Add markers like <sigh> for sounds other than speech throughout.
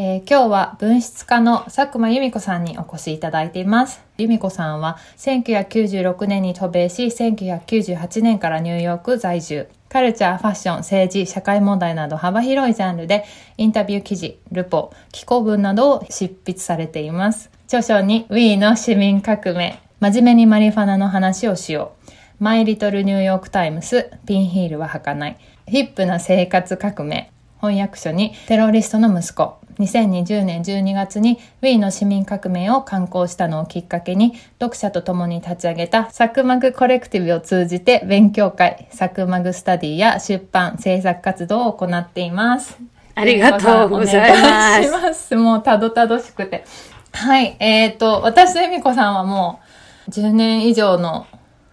えー、今日は文筆家の佐久間由美子さんにお越しいただいています。由美子さんは1996年に渡米し、1998年からニューヨーク在住。カルチャー、ファッション、政治、社会問題など幅広いジャンルでインタビュー記事、ルポ、寄稿文などを執筆されています。著書に Wii の市民革命、真面目にマリファナの話をしよう。マイリトルニューヨークタイムス、ピンヒールは履かない。ヒップな生活革命。翻訳書にテロリストの息子。2020年12月に Wii の市民革命を刊行したのをきっかけに読者と共に立ち上げたサクマグコレクティブを通じて勉強会、サクマグスタディや出版、制作活動を行っています。ありがとうございます。ますもうたどたどしくて。はい。えっ、ー、と、私と恵美子さんはもう10年以上の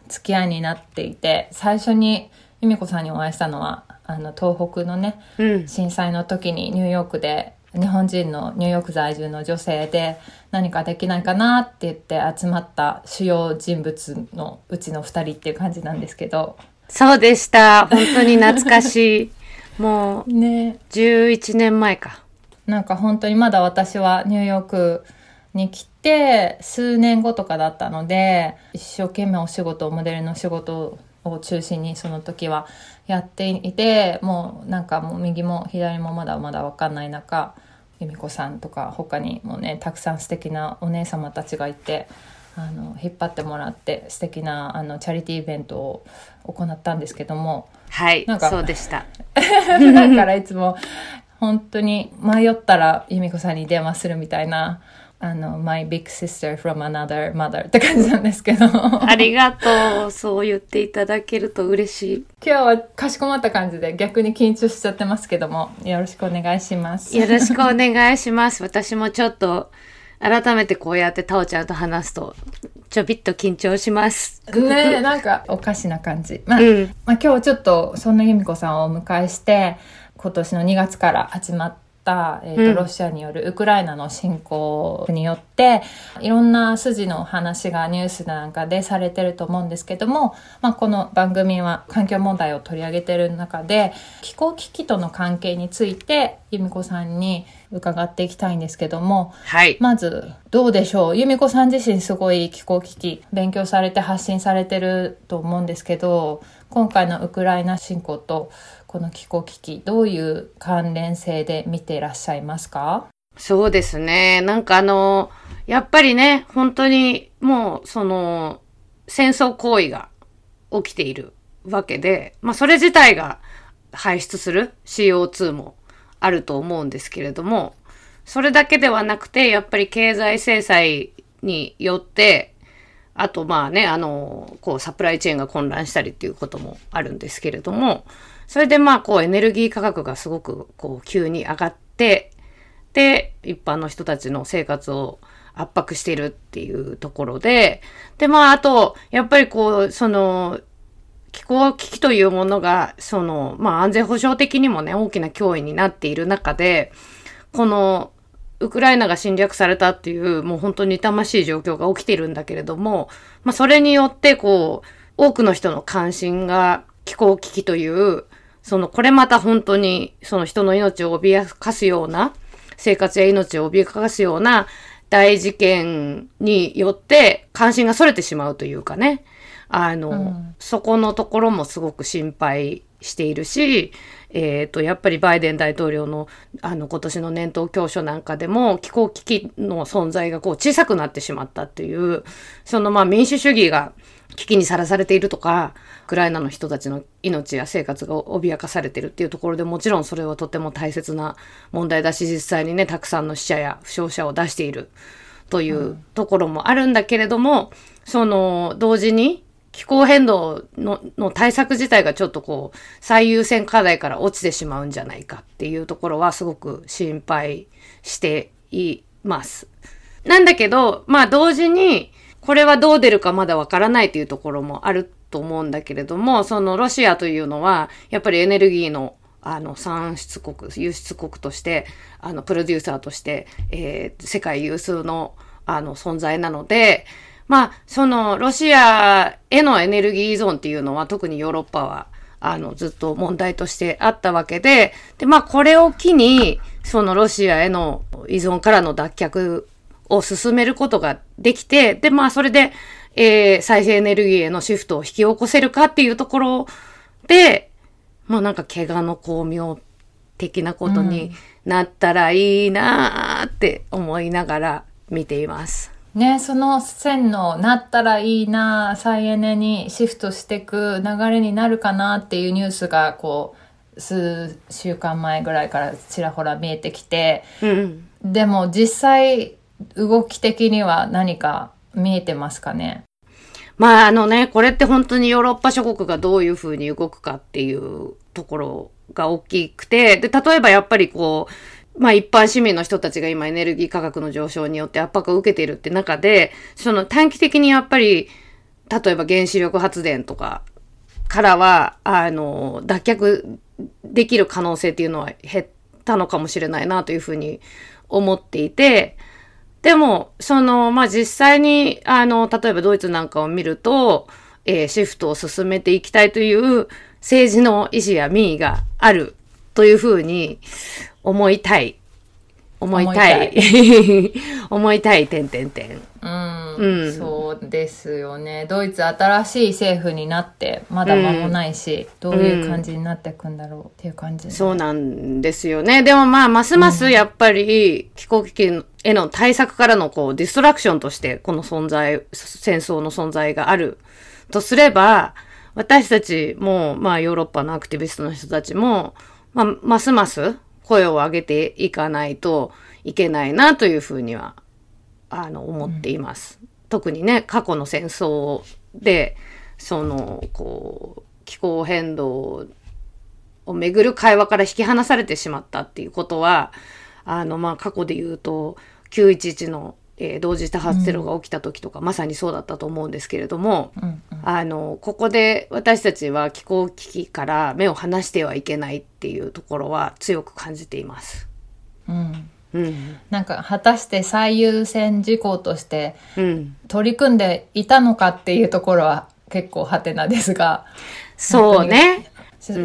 付き合いになっていて、最初に由美子さんにお会いしたのは、あの、東北のね、うん、震災の時にニューヨークで日本人のニューヨーク在住の女性で何かできないかなって言って集まった主要人物のうちの2人っていう感じなんですけど。そうでした。本当に懐かしい。<laughs> もうね。11年前か。なんか本当にまだ私はニューヨークに来て数年後とかだったので一生懸命お仕事モデルの仕事を中心にその時はやっていてもうなんかもう右も左もまだまだ分かんない中由美子さんとか他にもねたくさん素敵なお姉様たちがいてあの引っ張ってもらって素敵なあなチャリティーイベントを行ったんですけどもはいなんかそうでした。<laughs> だからいつも本当に迷ったら由美子さんに電話するみたいなあの、my big sister from another mother って感じなんですけど。ありがとう。そう言っていただけると嬉しい。今日はかしこまった感じで逆に緊張しちゃってますけども、よろしくお願いします。よろしくお願いします。私もちょっと、改めてこうやってタオちゃんと話すと、ちょびっと緊張します。ねなんかおかしな感じ。まあ、うん、まあ今日ちょっとそんな由美子さんをお迎えして、今年の2月から始まっ、えーと、ロシアによるウクライナの侵攻によっていろんな筋の話がニュースなんかでされてると思うんですけども、まあ、この番組は環境問題を取り上げてる中で気候危機との関係について由美子さんに伺っていきたいんですけども、はい、まずどうでしょう？由美子さん自身すごい気候危機勉強されて発信されてると思うんですけど今回のウクライナ侵攻とこの気候危機、どういう関連性で見ていらっしゃいますか？そうですね。なんかあの、やっぱりね、本当にもうその戦争行為が起きているわけで、まあそれ自体が排出する CO2 もあると思うんですけれども、それだけではなくて、やっぱり経済制裁によって、あとまあね、あの、こうサプライチェーンが混乱したりっていうこともあるんですけれども、それでまあこうエネルギー価格がすごくこう急に上がって、で、一般の人たちの生活を圧迫しているっていうところで、でまああと、やっぱりこう、その、気候危機というものが、その、まあ安全保障的にもね、大きな脅威になっている中で、この、ウクライナが侵略されたっていう、もう本当に痛ましい状況が起きているんだけれども、まあそれによって、こう、多くの人の関心が気候危機という、その、これまた本当に、その人の命を脅かすような、生活や命を脅かすような大事件によって関心が逸れてしまうというかね。あの、うん、そこのところもすごく心配しているし、えっ、ー、と、やっぱりバイデン大統領の、あの、今年の年頭教書なんかでも、気候危機の存在がこう小さくなってしまったっていう、そのまあ民主主義が危機にさらされているとか、ウクライナの人たちの命や生活が脅かされているっていうところでもちろんそれはとても大切な問題だし、実際にね、たくさんの死者や負傷者を出しているというところもあるんだけれども、うん、その、同時に気候変動のの対策自体がちょっとこう、最優先課題から落ちてしまうんじゃないかっていうところはすごく心配しています。なんだけど、まあ同時に、これはどう出るかまだわからないというところもあると思うんだけれども、そのロシアというのは、やっぱりエネルギーのあの産出国、輸出国として、あのプロデューサーとして、えー、世界有数のあの存在なので、まあ、そのロシアへのエネルギー依存っていうのは特にヨーロッパはあのずっと問題としてあったわけで、で、まあこれを機に、そのロシアへの依存からの脱却を進めることができて、で、まあそれで、えー、再生エネルギーへのシフトを引き起こせるかっていうところで、まあなんか怪我の巧妙的なことになったらいいなーって思いながら見ています。ね、その線のなったらいいな、再エネにシフトしていく流れになるかなっていうニュースがこう、数週間前ぐらいからちらほら見えてきて、うん、でも実際動き的には何か見えてますかね？まああのね、これって本当にヨーロッパ諸国がどういうふうに動くかっていうところが大きくて、で、例えばやっぱりこう、まあ一般市民の人たちが今エネルギー価格の上昇によって圧迫を受けているって中で、その短期的にやっぱり、例えば原子力発電とかからは、あの、脱却できる可能性っていうのは減ったのかもしれないなというふうに思っていて、でも、その、まあ、実際に、あの、例えばドイツなんかを見ると、えー、シフトを進めていきたいという政治の意思や民意があるというふうに思いたい。思いたい。思いたい、<laughs> てんてんてん。うん、うん、そうですよね。ドイツ新しい政府になって、まだ間もないし、うん、どういう感じになっていくんだろうっていう感じ、ね、そうなんですよね。でもまあ、ますますやっぱり、気候危機への対策からのこう、ディストラクションとして、この存在、戦争の存在があるとすれば、私たちも、まあ、ヨーロッパのアクティビストの人たちも、まあ、ますます声を上げていかないといけないなというふうには、あの、思っています。うん、特にね、過去の戦争で、その、こう、気候変動をめぐる会話から引き離されてしまったっていうことは、あの、まあ、過去で言うと、911のえー、同時多発テロが起きた時とか、うん、まさにそうだったと思うんですけれども、うんうん、あのここで私たちは気候危機から目を離してはいけないっていうところは強く感じています。うんうん、なんか果たして最優先事項として取り組んでいたのかっていうところは結構ハテナですが。そうね。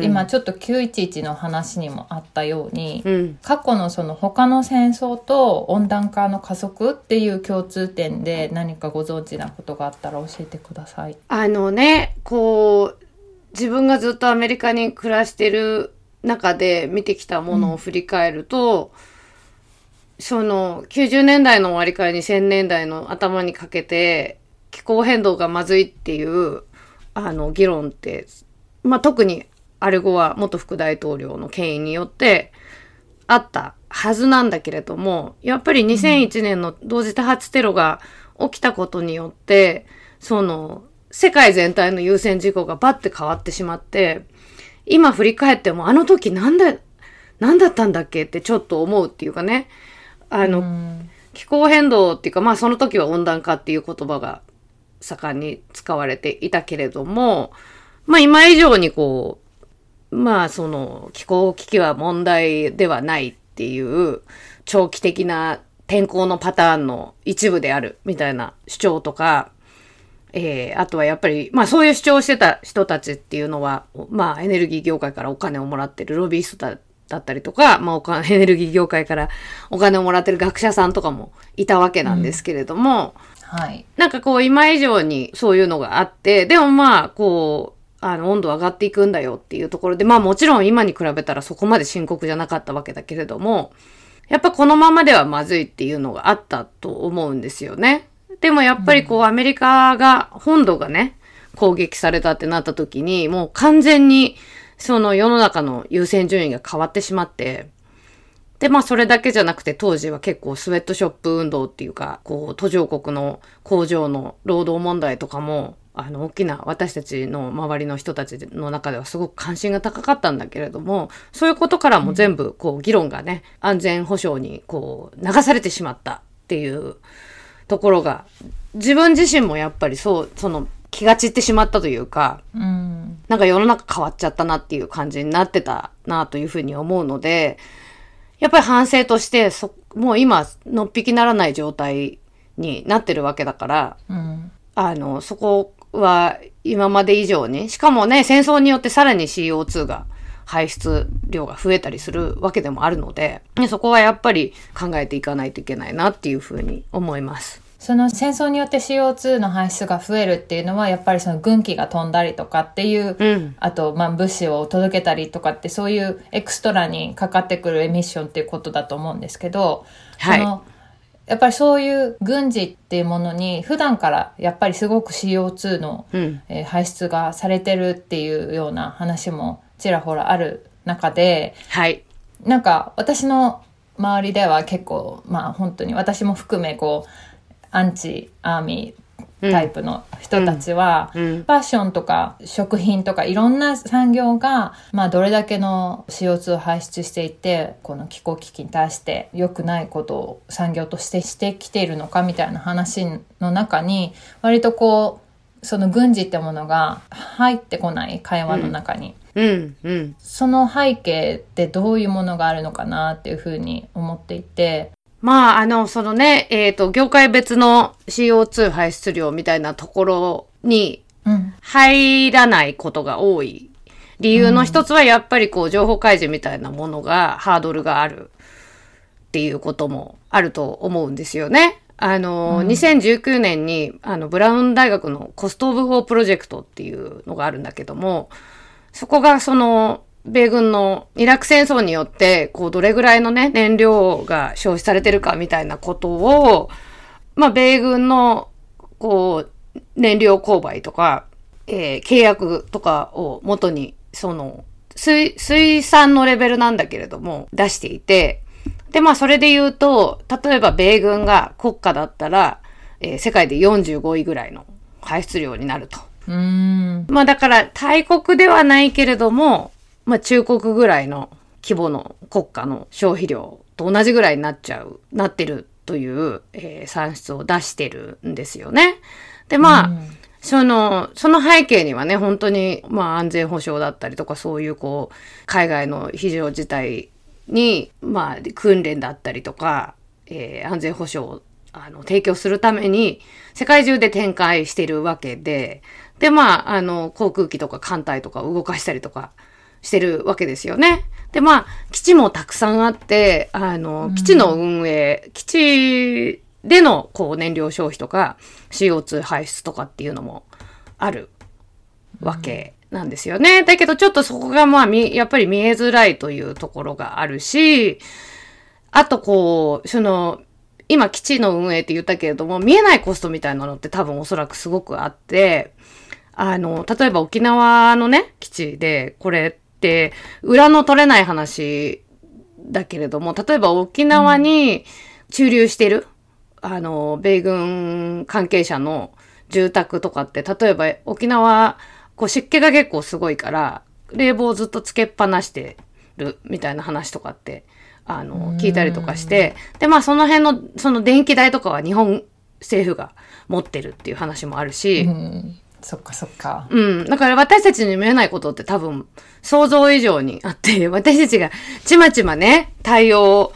今ちょっと911の話にもあったように、うん、過去のその他の戦争と温暖化の加速っていう共通点で何かご存知なことがあったら教えてください。あのね、こう、自分がずっとアメリカに暮らしてる中で見てきたものを振り返ると、うん、その90年代の終わりから2000年代の頭にかけて気候変動がまずいっていうあの議論って、まあ、特にアルゴは元副大統領の権威によってあったはずなんだけれども、やっぱり2001年の同時多発テロが起きたことによって、その、世界全体の優先事項がバッて変わってしまって、今振り返ってもあの時なんだ、なんだったんだっけってちょっと思うっていうかね、あの、気候変動っていうか、まあその時は温暖化っていう言葉が盛んに使われていたけれども、まあ今以上にこう、まあその気候危機は問題ではないっていう長期的な天候のパターンの一部であるみたいな主張とか、えー、あとはやっぱり、まあそういう主張をしてた人たちっていうのは、まあエネルギー業界からお金をもらってるロビーストだったりとか、まあお金、<laughs> エネルギー業界からお金をもらってる学者さんとかもいたわけなんですけれども、うん、はい。なんかこう今以上にそういうのがあって、でもまあこう、あの、温度上がっていくんだよっていうところで、まあもちろん今に比べたらそこまで深刻じゃなかったわけだけれども、やっぱこのままではまずいっていうのがあったと思うんですよね。でもやっぱりこうアメリカが、本土がね、攻撃されたってなった時に、もう完全にその世の中の優先順位が変わってしまって、で、まあそれだけじゃなくて当時は結構スウェットショップ運動っていうか、こう途上国の工場の労働問題とかもあの、大きな私たちの周りの人たちの中ではすごく関心が高かったんだけれども、そういうことからも全部、こう、議論がね、安全保障に、こう、流されてしまったっていうところが、自分自身もやっぱりそう、その気が散ってしまったというか、うん。なんか世の中変わっちゃったなっていう感じになってたなというふうに思うので、やっぱり反省として、そ、もう今、のっぴきならない状態になってるわけだから、うん。あの、そこは今まで以上に、しかもね、戦争によってさらに CO2 が排出量が増えたりするわけでもあるので、ねそこはやっぱり考えていかないといけないなっていうふうに思います。その戦争によって CO2 の排出が増えるっていうのはやっぱりその軍機が飛んだりとかっていう、うん。あとまあ物資を届けたりとかってそういうエクストラにかかってくるエミッションっていうことだと思うんですけど、はいそのやっぱりそういう軍事っていうものに普段からやっぱりすごく CO2 の、うん。えー排出がされてるっていうような話もちらほらある中ではい。なんか私の周りでは結構まあ本当に私も含めこうアンチアーミータイプの人たちは、うん。ファッションとか食品とかいろんな産業が、まあ、どれだけの CO2 を排出していてこの気候危機に対して良くないことを産業としてしてきているのかみたいな話の中に割とこうその軍事ってものが入ってこない会話の中に、うん。うん。その背景ってどういうものがあるのかなっていうふうに思っていて。まあ、あの、そのね、えっ、と、業界別の CO2 排出量みたいなところにうん入らないことが多い。理由の一つはやっぱりこう、情報開示みたいなものが、ハードルがあるっていうこともあると思うんですよね。あの、2019年に、あの、ブラウン大学のコストオブウォープロジェクトっていうのがあるんだけども、そこがその、米軍のイラク戦争によって、こう、どれぐらいのね、燃料が消費されてるかみたいなことを、まあ、米軍の、こう、燃料購買とか、えー契約とかを元に、その、水、水産のレベルなんだけれども、出していて、で、まあ、それで言うと、例えば米軍が国家だったら、えー世界で45位ぐらいの排出量になると。うーんまあだから大国ではないけれども、まあ中国ぐらいの規模の国家の消費量と同じぐらいになっちゃう、なってるという、えー算出を出してるんですよね。で、まあ、その、その背景にはね、本当に、まあ安全保障だったりとか、そういうこう、海外の非常事態に、まあ訓練だったりとか、えー安全保障をあの提供するために、世界中で展開してるわけで、で、まあ、あの、航空機とか艦隊とか動かしたりとかしてるわけですよね。で、まあ、基地もたくさんあって、あの、基地の運営、基地でのこう燃料消費とか CO2 排出とかっていうのもあるわけなんですよね。だけどちょっとそこがまあみ、やっぱり見えづらいというところがあるし、あとこう、その、今基地の運営って言ったけれども、見えないコストみたいなのって多分おそらくすごくあって、あの、例えば沖縄のね、基地で、これ裏の取れない話だけれども、例えば沖縄に駐留してる、あの、米軍関係者の住宅とかって、例えば沖縄、こう湿気が結構すごいから、冷房をずっとつけっぱなしてるみたいな話とかって、あの、聞いたりとかして、で、まあその辺の、その電気代とかは日本政府が持ってるっていう話もあるし、うんそっかそっか。うん。だから私たちに見えないことって多分想像以上にあって、<laughs> 私たちがちまちまね、太陽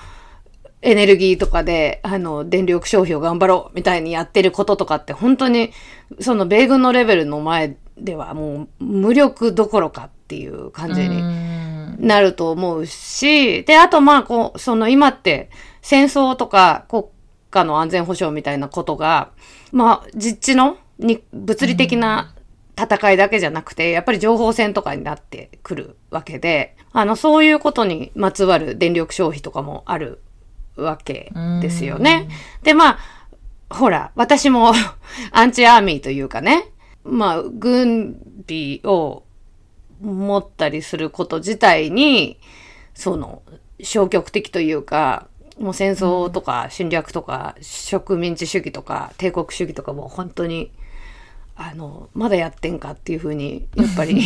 エネルギーとかで、あの、電力消費を頑張ろうみたいにやってることとかって本当に、その米軍のレベルの前ではもう無力どころかっていう感じにうんなると思うし、で、あとまあ、こう、その今って戦争とか国家の安全保障みたいなことが、まあ、実地のに物理的な戦いだけじゃなくて、やっぱり情報戦とかになってくるわけで、あの、そういうことにまつわる電力消費とかもあるわけですよね。で、まあ、ほら、私も <laughs> アンチアーミーというかね、まあ、軍備を持ったりすること自体に、その、消極的というか、もう戦争とか侵略とか植民地主義とか帝国主義とかも本当に、あの、まだやってんかっていうふうに、やっぱり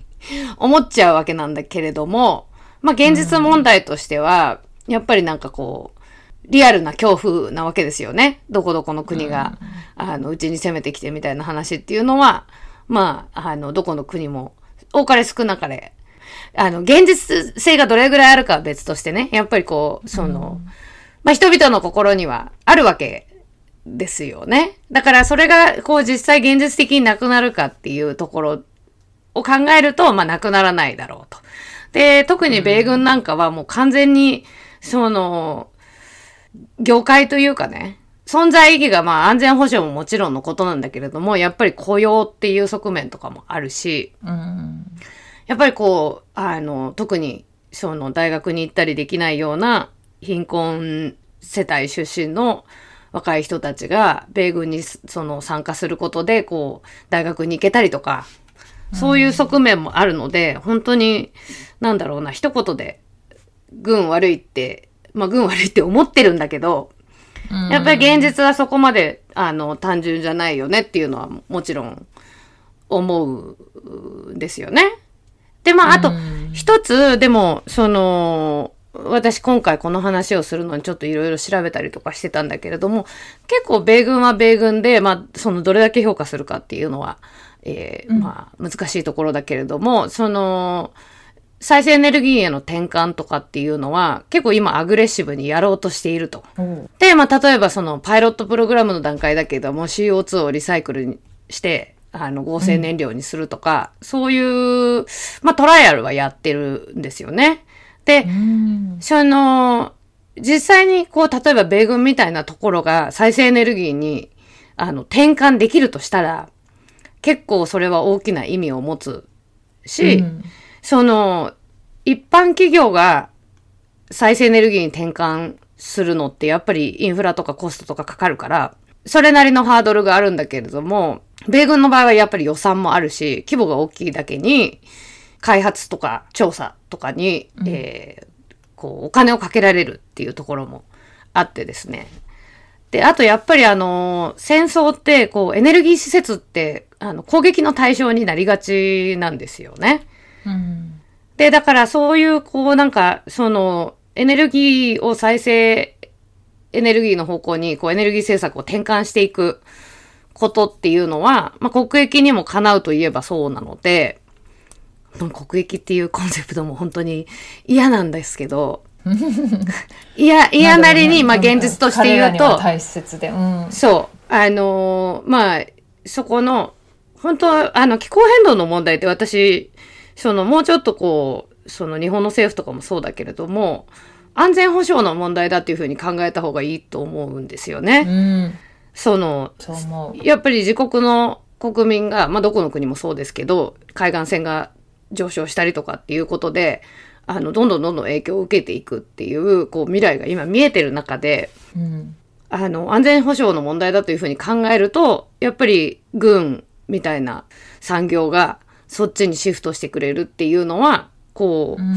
<laughs> 思っちゃうわけなんだけれども、まあ現実問題としては、やっぱりなんかこう、リアルな恐怖なわけですよね。どこどこの国が、あの、うちに攻めてきてみたいな話っていうのは、まあ、あの、どこの国も、多かれ少なかれ、あの、現実性がどれぐらいあるかは別としてね、やっぱりこう、その、まあ、人々の心にはあるわけですよね。だからそれが、こう、実際現実的になくなるかっていうところを考えると、まあ、なくならないだろうと。で、特に米軍なんかはもう完全に、その、業界というかね、存在意義がまあ安全保障ももちろんのことなんだけれども、やっぱり雇用っていう側面とかもあるし、うん。やっぱりこう、あの、特に、その大学に行ったりできないような貧困世帯出身の若い人たちが米軍にその参加することで、こう、大学に行けたりとか、そういう側面もあるので、本当に、なんだろうな、一言で、軍悪いって、まあ軍悪いって思ってるんだけど、やっぱり現実はそこまで、あの、単純じゃないよねっていうのはもちろん思うんですよね。で、まあ、あと、一つ、でも、その、私今回この話をするのにちょっといろいろ調べたりとかしてたんだけれども、結構米軍は米軍で、まあ、そのどれだけ評価するかっていうのは、えーまあ、難しいところだけれども、その、再生エネルギーへの転換とかっていうのは、結構今アグレッシブにやろうとしていると。で、まあ、例えばそのパイロットプログラムの段階だけども CO2 をリサイクルにして、あの合成燃料にするとか、そういう、まあ、トライアルはやってるんですよね。で、うん。その、実際にこう、例えば米軍みたいなところが再生エネルギーに、あの、転換できるとしたら、結構それは大きな意味を持つし、うんその、一般企業が再生エネルギーに転換するのってやっぱりインフラとかコストとかかかるから、それなりのハードルがあるんだけれども、米軍の場合はやっぱり予算もあるし、規模が大きいだけに、開発とか調査とかに、えーこう、お金をかけられるっていうところもあってですね。で、あとやっぱりあの、戦争って、こう、エネルギー施設って、あの、攻撃の対象になりがちなんですよね。うん。で、だからそういう、こうなんか、その、エネルギーを再生エネルギーの方向に、こうエネルギー政策を転換していくことっていうのは、まあ国益にもかなうといえばそうなので、うん国益っていうコンセプトも本当に嫌なんですけど、<laughs> いや、嫌なりに、まあ現実として言うと、大切で。うん。そう。あのーまあ、そこの、本当は、あの、気候変動の問題って私、その、もうちょっとこう、その日本の政府とかもそうだけれども、安全保障の問題だっていうふうに考えた方がいいと思うんですようね。ん。その。やっぱり自国の国民が、まあどこの国もそうですけど、海岸線が上昇したりとかっていうことで、あの、どんどんどんどん影響を受けていくっていう、こう、未来が今見えてる中で、うん。あの、安全保障の問題だというふうに考えると、やっぱり軍みたいな産業がそっちにシフトしてくれるっていうのは、こう、うん。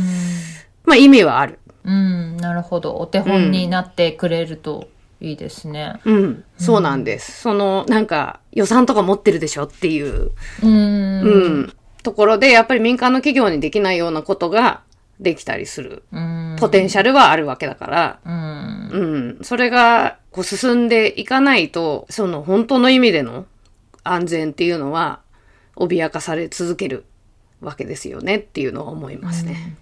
まあ意味はある。うん。なるほど。お手本になってくれるといいですね。うん、そうなんです。その、なんか、予算とか持ってるでしょっていう、うん。うん、ところで、やっぱり民間の企業にできないようなことができたりする。うん。ポテンシャルはあるわけだから、うん。うん、それがこう進んでいかないと、その本当の意味での安全っていうのは脅かされ続けるわけですよねっていうのは思いますね。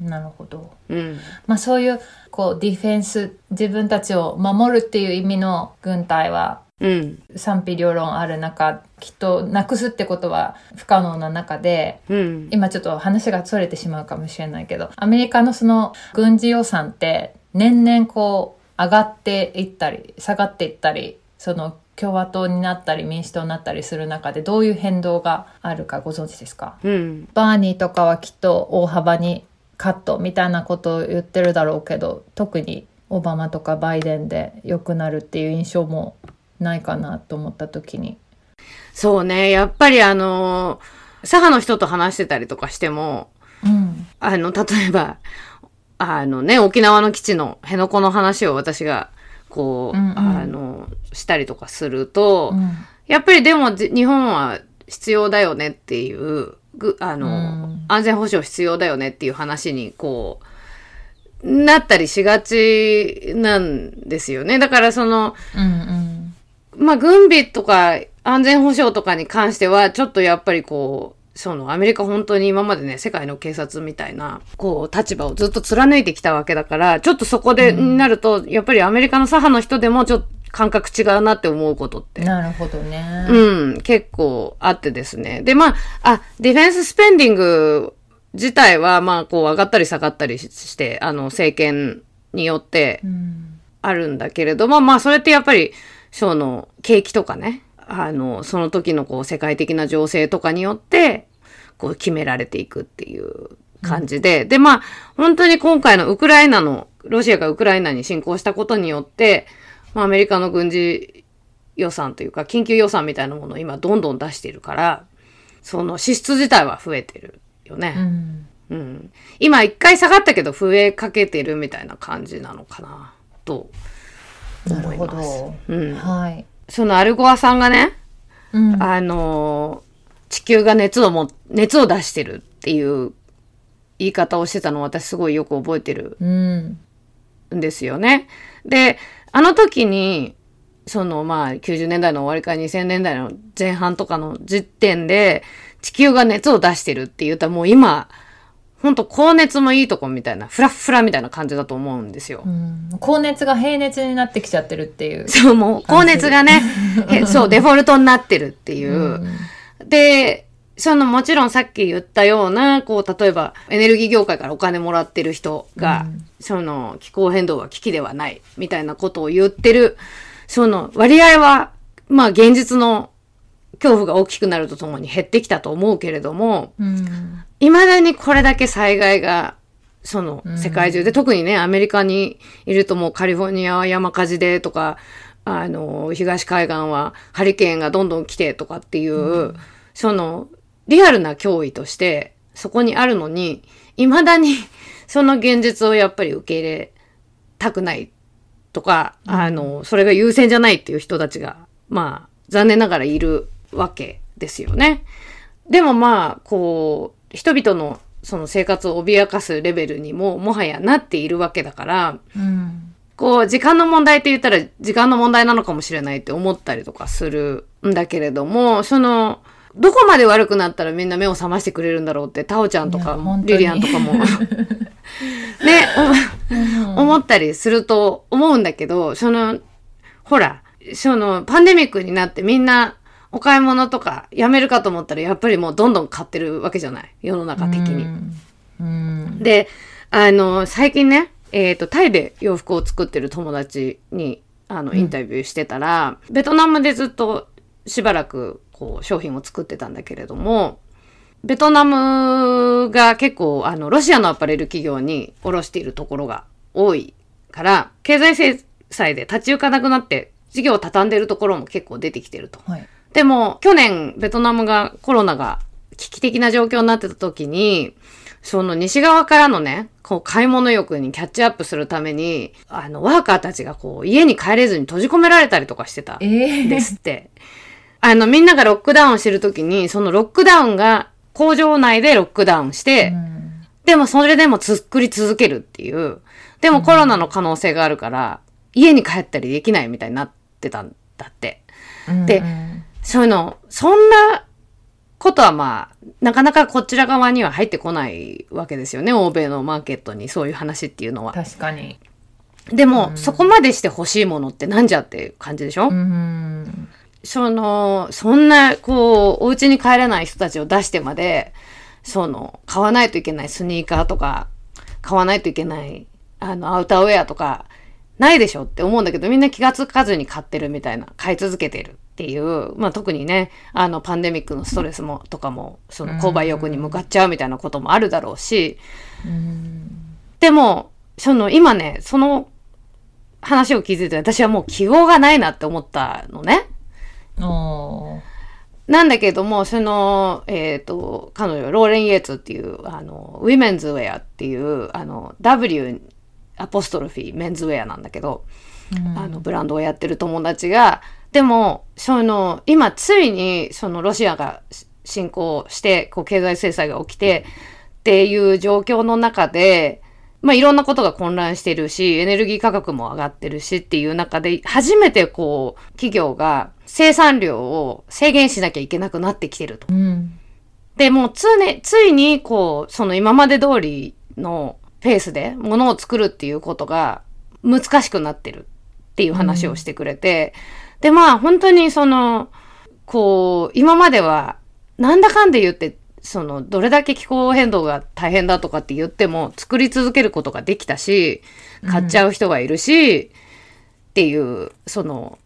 なるほど。うん。まあそういう、こう、ディフェンス、自分たちを守るっていう意味の軍隊はうん。賛否両論ある中、きっとなくすってことは不可能な中で、うん。今ちょっと話がそれてしまうかもしれないけど、アメリカのその軍事予算って年々こう上がっていったり、下がっていったり、その共和党になったり民主党になったりする中でどういう変動があるかご存知ですか？うん。バーニーとかはきっと大幅にカットみたいなことを言ってるだろうけど、特にオバマとかバイデンで良くなるっていう印象もないかなと思った時に。そうね。やっぱりあのー左派の人と話してたりとかしても、うん。あの、例えば、あのね、沖縄の基地の辺野古の話を私が、こう、うんうんあの、したりとかすると、うんやっぱりでもじ日本は必要だよねっていう、ぐあの、うん安全保障必要だよねっていう話にこう、なったりしがちなんですよね。だからその、うんうん。まあ、軍備とか安全保障とかに関しては、ちょっとやっぱりこう、そのアメリカ本当に今までね、世界の警察みたいな、こう、立場をずっと貫いてきたわけだから、ちょっとそこで、になると、やっぱりアメリカの左派の人でもちょっと感覚違うなって思うことって。なるほどね。うん、結構あってですね。で、まあ、あ、ディフェンススペンディング自体は、まあ、こう、上がったり下がったりして、あの、政権によってうん。あるんだけれども、まあ、それってやっぱり、その、景気とかね、あの、その時のこう、世界的な情勢とかによって、こう、決められていくっていう感じで、で、まあ、本当に今回のウクライナの、ロシアがウクライナに侵攻したことによって、まあ、アメリカの軍事予算というか、緊急予算みたいなものを今どんどん出しているから、その支出自体は増えてるよね。うん。うん。今一回下がったけど増えかけてるみたいな感じなのかな、と思います。ど。うん。はい。そのアルゴアさんがね、うん。あのー地球が熱をも、熱を出してるっていう言い方をしてたのを私すごいよく覚えてるうん。んですよね。で、あの時に、そのまあ90年代の終わりから2000年代の前半とかの時点で地球が熱を出してるって言ったらもう今、ほんと高熱もいいとこみたいな、フラッフラみたいな感じだと思うんですよ。うん高熱が平熱になってきちゃってるっていう。そう、もう高熱がね、えそう、デフォルトになってるっていう。うんで、そのもちろんさっき言ったような、こう、例えばエネルギー業界からお金もらってる人が、その気候変動は危機ではない、みたいなことを言ってる、その割合は、まあ現実の恐怖が大きくなるとともに減ってきたと思うけれども、うん。未だにこれだけ災害が、その世界中で、特にね、アメリカにいるともうカリフォルニアは山火事でとか、あの、東海岸はハリケーンがどんどん来てとかっていう、その、リアルな脅威として、そこにあるのに、未だにその現実をやっぱり受け入れたくないとか、あの、それが優先じゃないっていう人たちが、まあ、残念ながらいるわけですよね。でもまあ、こう、人々のその生活を脅かすレベルにももはやなっているわけだから、うん。こう、時間の問題って言ったら時間の問題なのかもしれないって思ったりとかするんだけれども、その、どこまで悪くなったらみんな目を覚ましてくれるんだろうって、タオちゃんとかリリアンとかも、<laughs> ね、お思ったりすると思うんだけど、その、ほら、その、パンデミックになってみんなお買い物とかやめるかと思ったら、やっぱりもうどんどん買ってるわけじゃない世の中的に。うん。で、あの、最近ね、えっ、と、タイで洋服を作ってる友達に、あの、インタビューしてたら、ベトナムでずっとしばらく、こう、商品を作ってたんだけれども、ベトナムが結構、あの、ロシアのアパレル企業に卸しているところが多いから、経済制裁で立ち行かなくなって、事業を畳んでるところも結構出てきてると。はい。でも、去年、ベトナムがコロナが危機的な状況になってた時に、その西側からのね、こう買い物欲にキャッチアップするために、あの、ワーカーたちがこう家に帰れずに閉じ込められたりとかしてたええんですって。あの、みんながロックダウンしてる時に、そのロックダウンが工場内でロックダウンして、うんでもそれでも作り続けるっていう。でもコロナの可能性があるから、家に帰ったりできないみたいになってたんだって。でうんそういうの、そんなことはまあ、なかなかこちら側には入ってこないわけですよね。欧米のマーケットにそういう話っていうのは。確かに。でも、そこまでして欲しいものってなんじゃっていう感じでしょ、うん。その、そんな、こう、お家に帰れない人たちを出してまで、その、買わないといけないスニーカーとか、買わないといけない、あの、アウターウェアとか、ないでしょって思うんだけど、みんな気がつかずに買ってるみたいな、買い続けてるっていう、まあ特にね、あの、パンデミックのストレスも、とかも、その、購買欲に向かっちゃうみたいなこともあるだろうし、でも、その、今ね、その話を聞いてて、私はもう記号がないなって思ったのね。なんだけども、その、えっ、と、彼女、ローレン・イエーツっていう、あの、ウィメンズウェアっていう、あの、W アポストロフィーメンズウェアなんだけど、あの、ブランドをやってる友達が、でも、その、今、ついに、その、ロシアがし侵攻して、こう、経済制裁が起きて、っていう状況の中で、まあいろんなことが混乱してるし、エネルギー価格も上がってるしっていう中で、初めてこう、企業が生産量を制限しなきゃいけなくなってきてると。うん。で、もうつね、ついにこう、その今まで通りのペースで物を作るっていうことが難しくなってるっていう話をしてくれて、で、まあ本当にその、こう、今までは、なんだかんで言って、その、どれだけ気候変動が大変だとかって言っても、作り続けることができたし、買っちゃう人がいるし、っていう、その、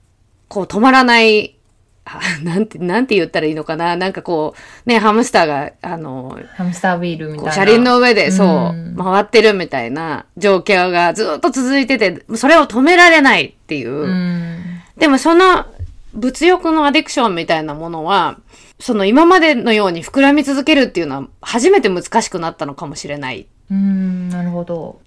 こう止まらない、あ <laughs> なんて、なんて言ったらいいのかななんかこう、ね、ハムスターが、あの、ハムスタービールみたいな。車輪の上で、そううん、回ってるみたいな状況がずっと続いてて、それを止められないっていう。うん。でもその物欲のアディクションみたいなものは、その今までのように膨らみ続けるっていうのは初めて難しくなったのかもしれない。うん、なるほど。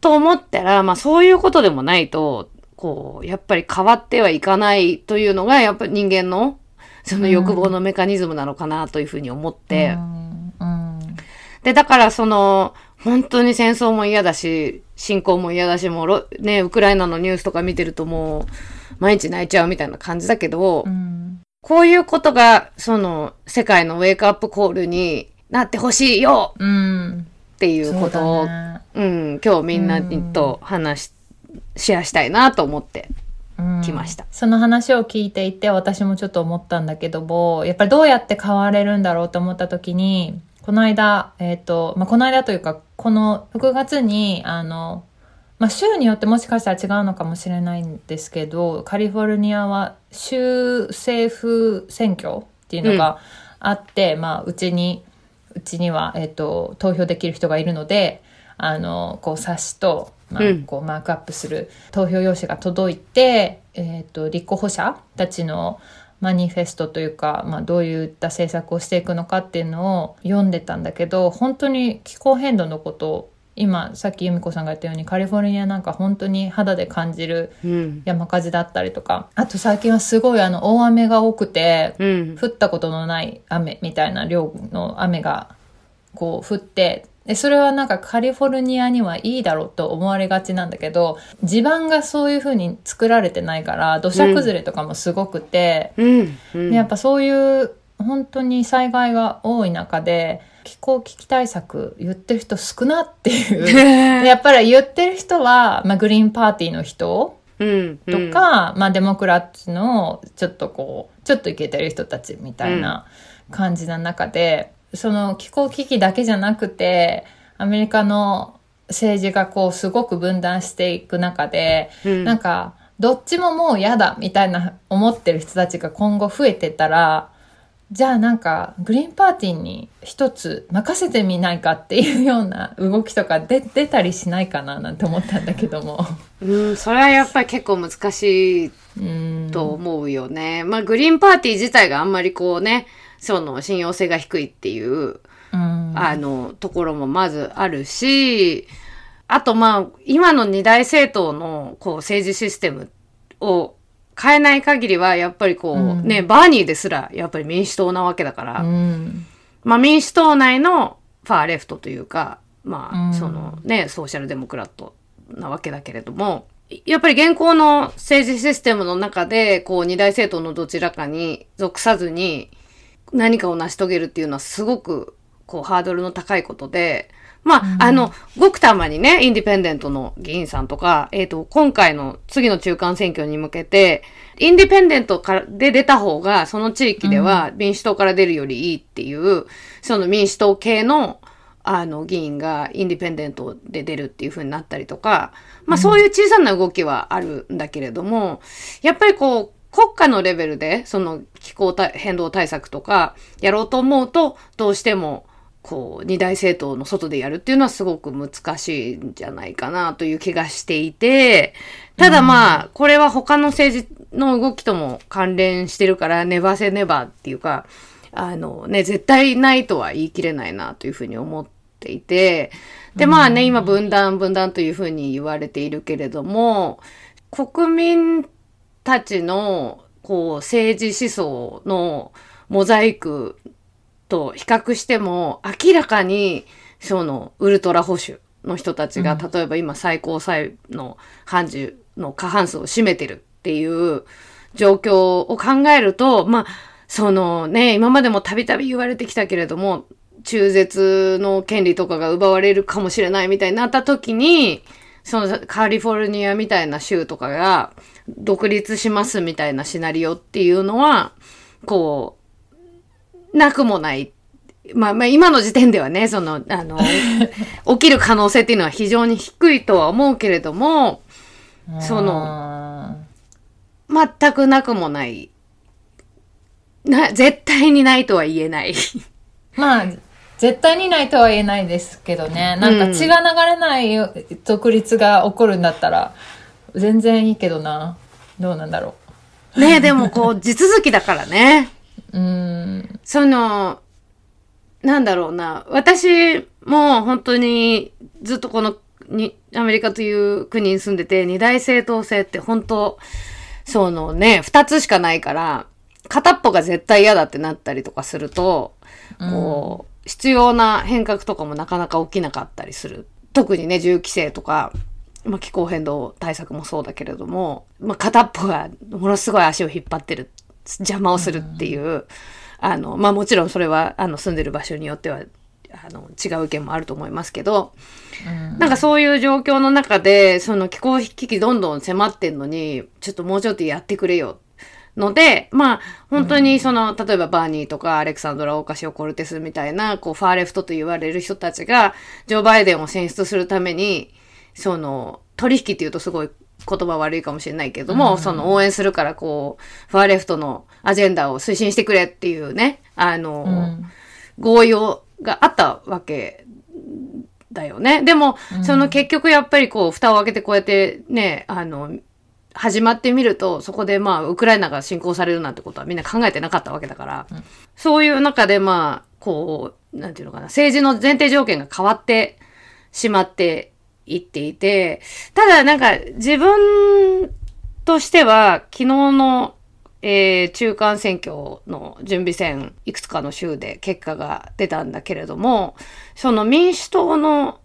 と思ったら、まあそういうことでもないと、こう、やっぱり変わってはいかないというのが、やっぱり人間の、その欲望のメカニズムなのかなというふうに思って。で、だからその、本当に戦争も嫌だし、侵攻も嫌だし、もうロ、ね、ウクライナのニュースとか見てるともう、毎日泣いちゃうみたいな感じだけど、うん。こういうことが、その、世界のウェイクアップコールになってほしいようん。っていうことを、だね。うん、今日みんなにと話し、シェアしたいなと思って。うん来ましたその話を聞いていて私もちょっと思ったんだけどもやっぱりどうやって変われるんだろうと思った時にこの間えっ、と、まあ、この間というかこの6月にあの、まあ、州によってもしかしたら違うのかもしれないんですけどカリフォルニアは州政府選挙っていうのがあって、まあうちにうちには、えっと投票できる人がいるのであのこう冊子と、まあうん。こうマークアップする投票用紙が届いて、えっと立候補者たちのマニフェストというか、まあ、どういった政策をしていくのかっていうのを読んでたんだけど本当に気候変動のことを今さっき由美子さんが言ったようにカリフォルニアなんか本当に肌で感じるうん。山火事だったりとかあと最近はすごいあの大雨が多くてうん。降ったことのない雨みたいな量の雨がこう降ってでそれはなんかカリフォルニアにはいいだろうと思われがちなんだけど地盤がそういう風に作られてないから土砂崩れとかもすごくて、うん。うん。でやっぱそういう本当に災害が多い中で気候危機対策言ってる人少なっていう。<laughs> でやっぱり言ってる人は、まあ、グリーンパーティーの人うん。とか、まあデモクラットのちょっとこうちょっとイケてる人たちみたいな感じな中で、その気候危機だけじゃなくてアメリカの政治がこうすごく分断していく中で、うん。なんかどっちももう嫌だみたいな思ってる人たちが今後増えてたらじゃあなんかグリーンパーティーに一つ任せてみないかっていうような動きとか出出たりしないかななんて思ったんだけども。うん、それはやっぱり結構難しいうんと思うよね。まあ、グリーンパーティー自体があんまりこうね、その信用性が低いっていう、うんあの、ところもまずあるし、あとまあ、今の二大政党のこう政治システムを変えない限りは、やっぱりこう、うん。ね、バーニーですらやっぱり民主党なわけだから、うん。まあ民主党内のファーレフトというか、まあ、うん。そのね、ソーシャルデモクラットなわけだけれども、やっぱり現行の政治システムの中で、こう二大政党のどちらかに属さずに何かを成し遂げるっていうのはすごくこうハードルの高いことで、まあ、あの、ごくたまにね、インディペンデントの議員さんとか、えっ、と、今回の次の中間選挙に向けて、インディペンデントからで出た方が、その地域では民主党から出るよりいいっていう、その民主党系の、あの、議員がインディペンデントで出るっていう風になったりとか、まあそういう小さな動きはあるんだけれども、やっぱりこう、国家のレベルで、その気候対変動対策とか、やろうと思うと、どうしても、こう、二大政党の外でやるっていうのはすごく難しいんじゃないかなという気がしていて、ただまあ、これは他の政治の動きとも関連してるから、ネバーセネバーっていうか、あのね、絶対ないとは言い切れないなというふうに思っていて、でまあね、今分断分断というふうに言われているけれども、国民たちのこう政治思想のモザイクと比較しても明らかにそのウルトラ保守の人たちが、例えば今最高裁の判事の過半数を占めてるっていう状況を考えると、まあ、そのね、今までもたびたび言われてきたけれども、中絶の権利とかが奪われるかもしれないみたいになった時に、そのカリフォルニアみたいな州とかが独立しますみたいなシナリオっていうのは、こう、なくもない。まあまあ今の時点ではね、その、あの、<laughs> 起きる可能性っていうのは非常に低いとは思うけれども、その、全くなくもない。な、絶対にないとは言えない。<laughs> まあ、絶対にないとは言えないですけどね。なんか血が流れない独立が起こるんだったら、全然いいけどな。どうなんだろねでもこう、地続きだからね。<laughs> う。ん。その、なんだろうな。私も本当にずっとこのにアメリカという国に住んでて、二大政党制って本当、そのね、二つしかないから、片っぽが絶対嫌だってなったりとかすると、こう、必要な変革とかもなかなか起きなかったりする。特にね、銃規制とか、まあ、気候変動対策もそうだけれども、まあ、片っぽがものすごい足を引っ張ってる、邪魔をするっていう、あの、まあ、もちろんそれは、あの、住んでる場所によっては、あの、違う意見もあると思いますけど、なんかそういう状況の中で、その気候危機どんどん迫ってんのに、ちょっともうちょっとやってくれよ。ので、まあ、本当にその、例えばバーニーとかアレクサンドラ・オーカシオ・コルテスみたいな、こう、ファーレフトと言われる人たちが、ジョー・バイデンを選出するために、その、取引っていうとすごい言葉悪いかもしれないけども、その応援するからこう、ファーレフトのアジェンダを推進してくれっていうね、あの、合意を、があったわけだよね。でも、その結局やっぱりこう、蓋を開けてこうやってね、あの、始まってみると、そこでまあ、ウクライナが侵攻されるなんてことはみんな考えてなかったわけだから、そういう中でまあ、こう、なんていうのかな、政治の前提条件が変わってしまっていっていて、ただなんか自分としては、昨日の、えー中間選挙の準備戦、いくつかの州で結果が出たんだけれども、その民主党の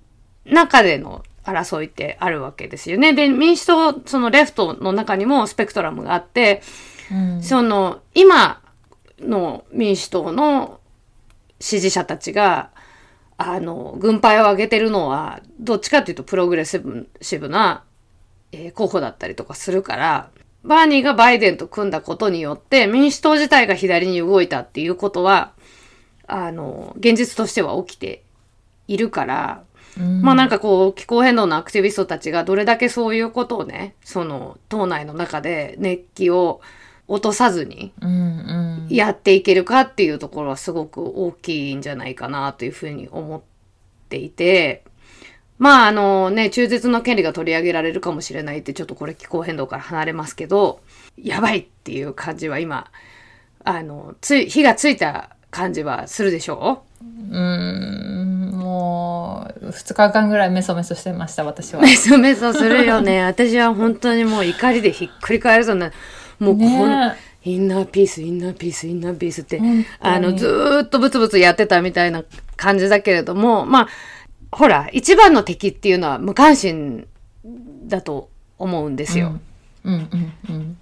中での争いってあるわけですよね。で、民主党、そのレフトの中にもスペクトラムがあって、その、今の民主党の支持者たちが、あの、軍配を上げてるのは、どっちかっていうとプログレッシブな、えー候補だったりとかするから、バーニーがバイデンと組んだことによって、民主党自体が左に動いたっていうことは、あの、現実としては起きているから、まあなんかこう、気候変動のアクティビストたちがどれだけそういうことをね、その、党内の中で熱気を落とさずにうんうん。やっていけるかっていうところはすごく大きいんじゃないかなというふうに思っていて、まああのね、中絶の権利が取り上げられるかもしれないってちょっとこれ気候変動から離れますけど、やばいっていう感じは今、あの、つい、火がついた感じはするでしょ？うーん、もう、二日間ぐらいメソメソしてました、私は。メソメソするよね。私は本当にもう怒りでひっくり返るぞな。もうこの、ねインナーピース、インナーピース、インナーピースってあの、ずーっとブツブツやってたみたいな感じだけれども、まあ、ほら、一番の敵っていうのは無関心だと思うんですよ。うんうんうん。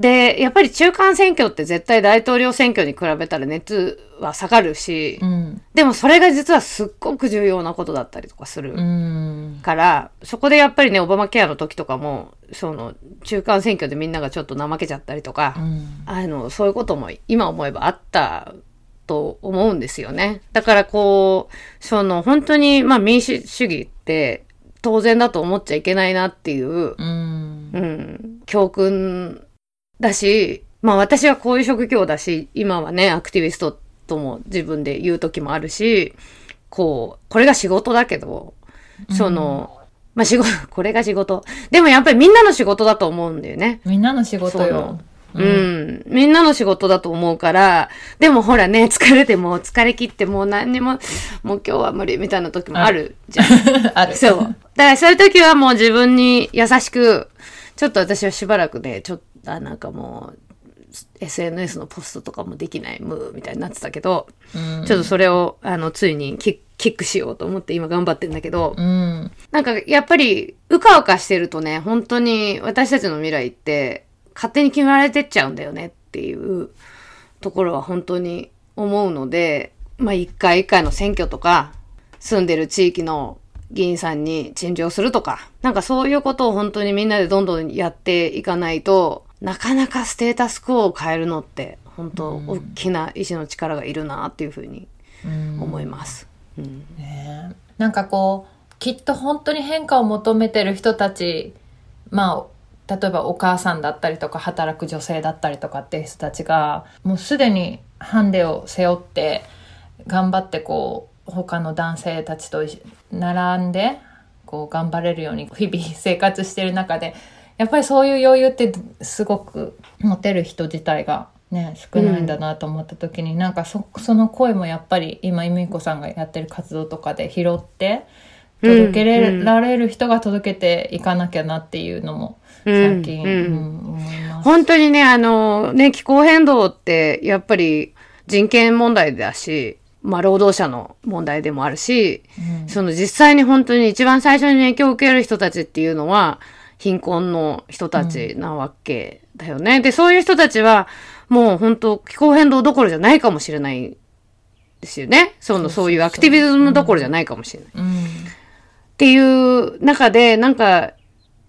で、やっぱり中間選挙って絶対大統領選挙に比べたら熱は下がるし、うん。でもそれが実はすっごく重要なことだったりとかする。うん。から、そこでやっぱりね、オバマケアの時とかも、その、中間選挙でみんながちょっと怠けちゃったりとか、うん。あの、そういうことも今思えばあったと思うんですよね。だからこう、その、本当に、まあ民主主義って当然だと思っちゃいけないなっていう、うん。うん、教訓だし、まあ私はこういう職業だし、今はね、アクティビストとも自分で言う時もあるし、こう、これが仕事だけど、その、まあ仕事、<laughs> これが仕事。でもやっぱりみんなの仕事だと思うんだよね。みんなの仕事よ。うん、みんなの仕事だと思うから、でもほらね、疲れてもう疲れ切ってもう何にも、もう今日は無理みたいな時もあるじゃん。<laughs> ある。そう。だからそういう時はもう自分に優しく、ちょっと私はしばらくね、ちょっと、あなんかもう、SNS のポストとかもできないムーみたいになってたけど、うんちょっとそれを、あの、ついにキキックしようと思って今頑張ってんだけど、うん。なんかやっぱり、うかうかしてるとね、本当に私たちの未来って勝手に決められてっちゃうんだよねっていうところは本当に思うので、まあ一回一回の選挙とか、住んでる地域の議員さんに陳情するとか、なんかそういうことを本当にみんなでどんどんやっていかないと、なかなかステータスクオを変えるのって、本当大きな意志の力がいるなっていうふうにうん。思います。うん。ね。えなんかこうきっと本当に変化を求めてる人たちまあ例えばお母さんだったりとか働く女性だったりとかっていう人たちがもうすでにハンデを背負って頑張ってこう他の男性たちと並んでこう頑張れるように日々生活してる中でやっぱりそういう余裕ってすごく持てる人自体がね少ないんだなと思った時に、なんかそその声もやっぱり今由美子さんがやってる活動とかで拾って届けられる人が届けていかなきゃなっていうのも最近、うん。うん。本当にね、あの、ね、気候変動って、やっぱり人権問題だし、まあ、労働者の問題でもあるし、うん。その実際に本当に一番最初に影響を受ける人たちっていうのは、貧困の人たちなわけだよね。で、そういう人たちは、もう本当気候変動どころじゃないかもしれないですよね。その、そういうアクティビズムどころじゃないかもしれない。うんっていう中で、なんか、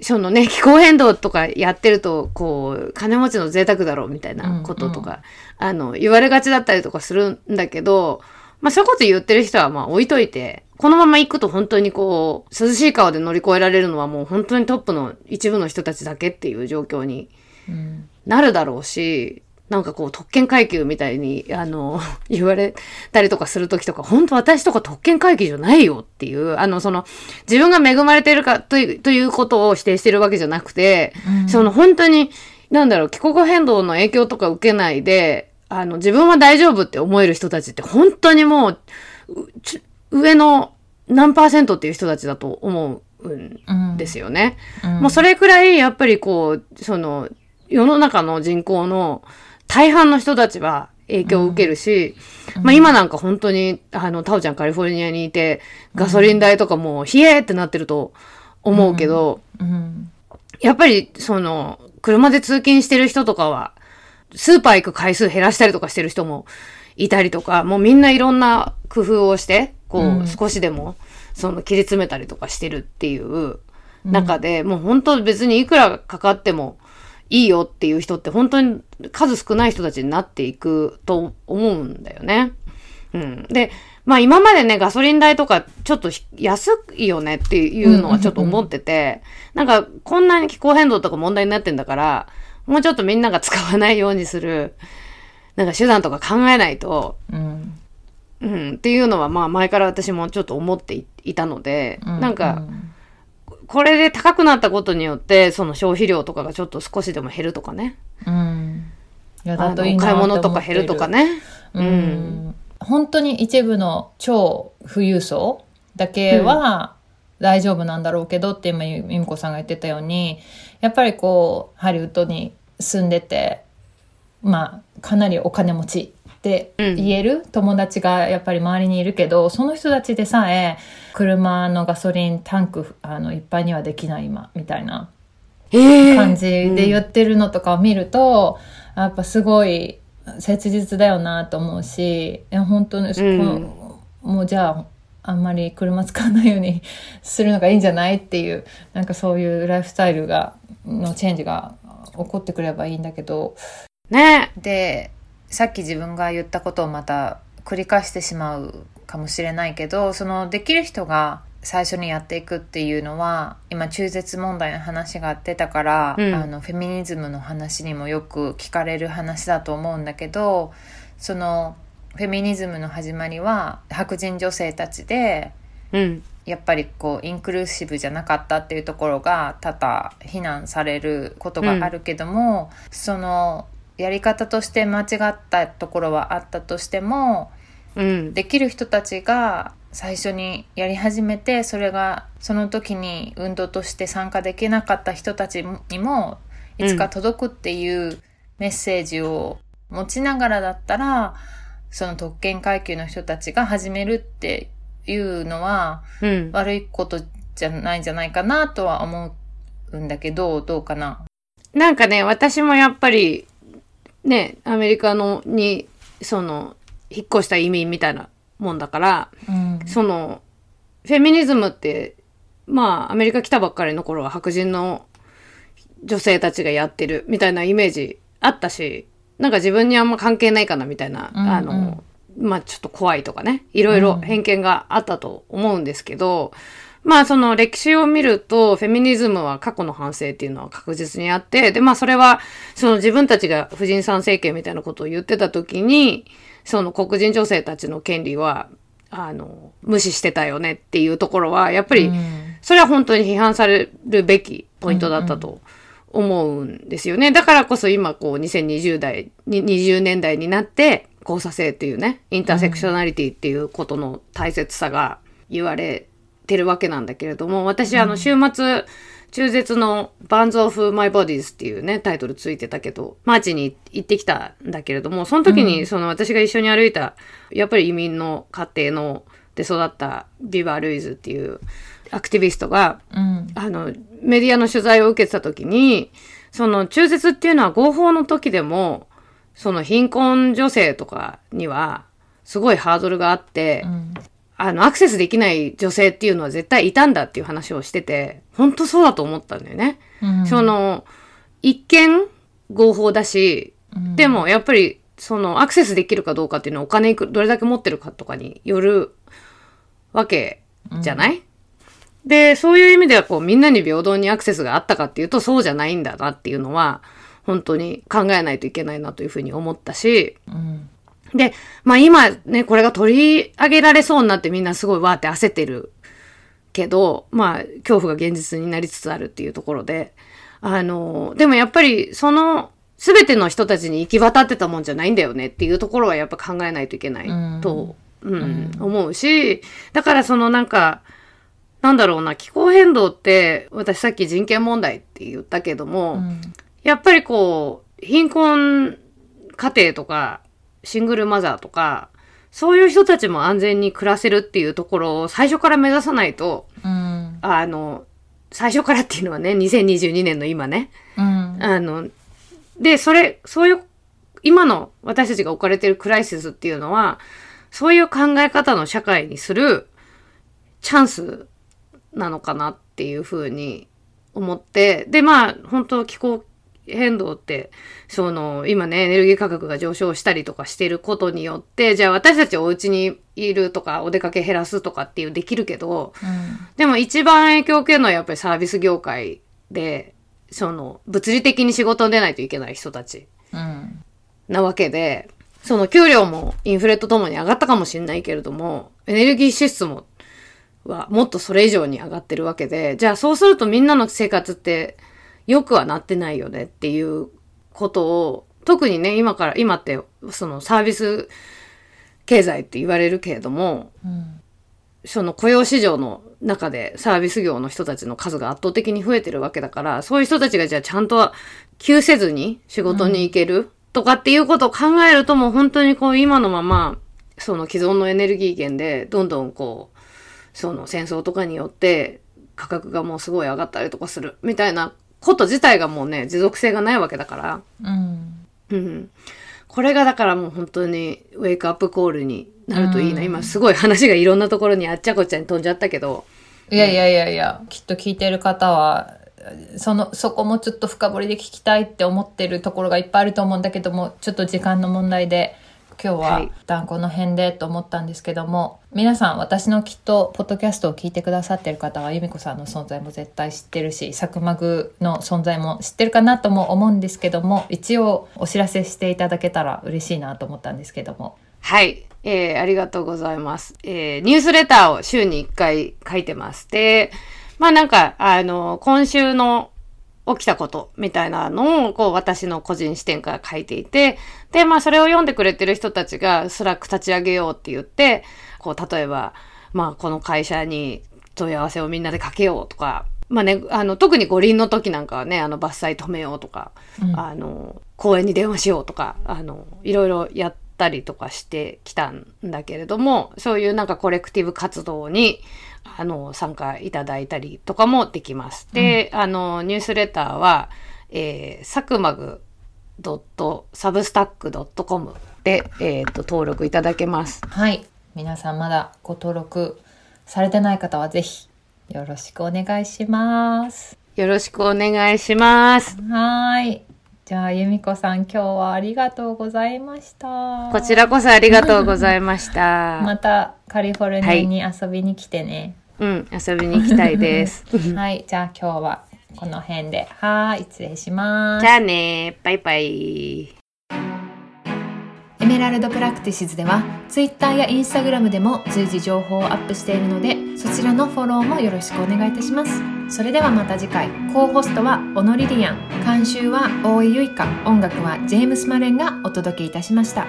そのね、気候変動とかやってると、こう、金持ちの贅沢だろうみたいなこととか、あの、言われがちだったりとかするんだけど、まあそういうこと言ってる人はまあ置いといて、このまま行くと本当にこう、涼しい川で乗り越えられるのはもう本当にトップの一部の人たちだけっていう状況にうんなるだろうし、なんかこう特権階級みたいに、あの、<laughs> 言われたりとかするときとか、本当私とか特権階級じゃないよっていう、あの、その、自分が恵まれてるかというということを否定してるわけじゃなくて、うん。その本当に、なんだろう、気候変動の影響とか受けないで、あの、自分は大丈夫って思える人たちって本当にもう、上の何パーセントっていう人たちだと思うんうんですよね。うん。もうそれくらいやっぱりこう、その、世の中の人口の大半の人たちは影響を受けるし、まあ今なんか本当に、あの、タオちゃんカリフォルニアにいて、ガソリン代とかもう、冷えってなってると思うけど、うん。やっぱりその、車で通勤してる人とかは、スーパー行く回数減らしたりとかしてる人もいたりとか、もうみんないろんな工夫をして、こう、うん少しでも、その、切り詰めたりとかしてるっていう中で、もう本当別にいくらかかってもいいよっていう人って本当に数少ない人たちになっていくと思うんだよね。うん。で、まあ今までね、ガソリン代とかちょっとひ安いよねっていうのはちょっと思ってて、なんかこんなに気候変動とか問題になってんだから、もうちょっとみんなが使わないようにする、なんか手段とか考えないと、うんうん、っていうのはまあ前から私もちょっと思っていいたので、なんか、これで高くなったことによって、その消費量とかがちょっと少しでも減るとかね。うん。いやといいな買い物とか減るとかね。うん。ん。本当に一部の超富裕層だけは大丈夫なんだろうけどって今ゆみみこさんが言ってたようにやっぱりこうハリウッドに住んでてまあかなりお金持ちって言える友達がやっぱり周りにいるけどその人たちでさえ車のガソリンタンクあのいっぱいにはできない今みたいなええ感じで言ってるのとかを見ると、やっぱすごい切実だよなと思うしいや本当に、そこのもうじゃああんまり車使わないようにするのがいいんじゃないっていうなんかそういうライフスタイルがのチェンジが起こってくればいいんだけど。ね。でさっき自分が言ったことをまた繰り返してしまうかもしれないけどそのできる人が最初にやっていくっていうのは今中絶問題の話が出たから、うんあのフェミニズムの話にもよく聞かれる話だと思うんだけどそのフェミニズムの始まりは白人女性たちでうん。やっぱりこうインクルーシブじゃなかったっていうところが多々非難されることがあるけども、そのやり方として間違ったところはあったとしてもうん。できる人たちが最初にやり始めてそれがその時に運動として参加できなかった人たちにもいつか届くっていうメッセージを持ちながらだったら、その特権階級の人たちが始めるっていうのは、うん。悪いことじゃないんじゃないかなとは思うんだけど、どうかな。なんかね、私もやっぱり、ね、アメリカのに、その、引っ越した移民みたいなもんだから、うん。その、フェミニズムって、まあ、アメリカ来たばっかりの頃は白人の女性たちがやってるみたいなイメージあったし、なんか自分にあんま関係ないかなみたいな、うんうんあの、まあちょっと怖いとかね、いろいろ偏見があったと思うんですけど、まあその歴史を見ると、フェミニズムは過去の反省っていうのは確実にあって、でまあそれは、その自分たちが婦人参政権みたいなことを言ってた時に、その黒人女性たちの権利は、あの、無視してたよねっていうところは、やっぱり、うんそれは本当に批判されるべきポイントだったと思うんですよね。だからこそ今こう2020代、に20年代になって交差性っていうね、 intersectionality っていうことの大切さが言われてるわけなんだけれども、私あの週末、中絶の Bans Off My Bodies っていうね、タイトルついてたけど、マーチに行ってきたんだけれども、その時にその私が一緒に歩いた、やっぱり移民の家庭ので育った Viva Ruiz っていうアクティビストが、うん。あの、メディアの取材を受けてた時に、その中絶っていうのは合法の時でも、その貧困女性とかには、すごいハードルがあって、うん。あの、アクセスできない女性っていうのは絶対いたんだっていう話をしてて、本当そうだと思ったんだよね。うんその、一見合法だし、うんでもやっぱり、そのアクセスできるかどうかっていうのはお金いくどれだけ持ってるかとかによるわけじゃない、で、そういう意味ではこうみんなに平等にアクセスがあったかっていうとそうじゃないんだなっていうのは本当に考えないといけないなというふうに思ったし、うん。で、まあ今ね、これが取り上げられそうになってみんなすごいわーって焦ってるけど、まあ恐怖が現実になりつつあるっていうところで、あの、でもやっぱりその全ての人たちに行き渡ってたもんじゃないんだよねっていうところはやっぱ考えないといけないと、うん。思うし、だからそのなんか、なんだろうな、気候変動って、私さっき人権問題って言ったけども、うん。やっぱりこう、貧困家庭とか、シングルマザーとか、そういう人たちも安全に暮らせるっていうところを最初から目指さないと、うん。あの、最初からっていうのはね、2022年の今ね。うん。あの、で、それ、そういう、今の私たちが置かれてるクライシスっていうのは、そういう考え方の社会にするチャンスなのかなっていうふうに思って、で、まあ、本当気候変動って、その、今ね、エネルギー価格が上昇したりとかしてることによって、じゃあ私たちお家にいるとか、お出かけ減らすとかっていうできるけど、でも一番影響を受けるのはやっぱりサービス業界で、その、物理的に仕事に出ないといけない人たちうん。なわけで、その給料もインフレとともに上がったかもしれないけれども、エネルギー支出も、はもっとそれ以上に上がってるわけで、じゃあそうするとみんなの生活って良くはなってないよねっていうことを、特にね、今から、今ってそのサービス経済って言われるけれども、うん。その雇用市場の中でサービス業の人たちの数が圧倒的に増えてるわけだから、そういう人たちがじゃあちゃんと休せずに仕事に行ける、とかっていうことを考えるともう本当にこう今のまま、その既存のエネルギー源でどんどんこう、その戦争とかによって価格がもうすごい上がったりとかするみたいなこと自体がもうね、持続性がないわけだから、うん。うん。これがだからもう本当にウェイクアップコールになるといいな。うん今すごい話がいろんなところにあっちゃこっちゃに飛んじゃったけど。いやいやいやいや、きっと聞いてる方は、その、そこもちょっと深掘りで聞きたいって思ってるところがいっぱいあると思うんだけども、ちょっと時間の問題で、今日ははい一旦この辺でと思ったんですけども、皆さん私のきっとポッドキャストを聞いてくださってる方は由美子さんの存在も絶対知ってるしサクマグの存在も知ってるかなとも思うんですけども一応お知らせしていただけたら嬉しいなと思ったんですけどもはい。えー、ありがとうございます。えー、ニュースレターを週に1回書いてます。で、まあなんか、あの、今週の起きたことみたいなのを、こう、私の個人視点から書いていて、で、まあそれを読んでくれてる人たちが、 Slack 立ち上げようって言って、こう、例えば、まあこの会社に問い合わせをみんなでかけようとか、まあね、あの、特に五輪の時なんかはね、あの、伐採止めようとか、うん。あの、公園に電話しようとか、あの、いろいろやったりとかしてきたんだけれども、そういうなんか collective 活動に、あの、参加いただいたりとかもできます。で、あの、ニュースレターは、えー、サクマグ .substack.com で、えっ、と、登録いただけます。はい。皆さんまだご登録されてない方はぜひよろしくお願いします。よろしくお願いします。はーい。じゃあ、由美子さん、今日はありがとうございました。こちらこそありがとうございました。<laughs> またカリフォルニアに遊びに来てね。うん、遊びに行きたいです。<laughs> はい。じゃあ今日はこの辺で。はーい。失礼します。じゃあねバイバイ。 Emerald Practices では Twitter や Instagram でも随時情報をアップしているのでそちらのフォローもよろしくお願いいたしますそれではまた次回。 co-host はオノリリアン。監修は大井ゆいか音楽はジェームス・マレンがお届けいたしました。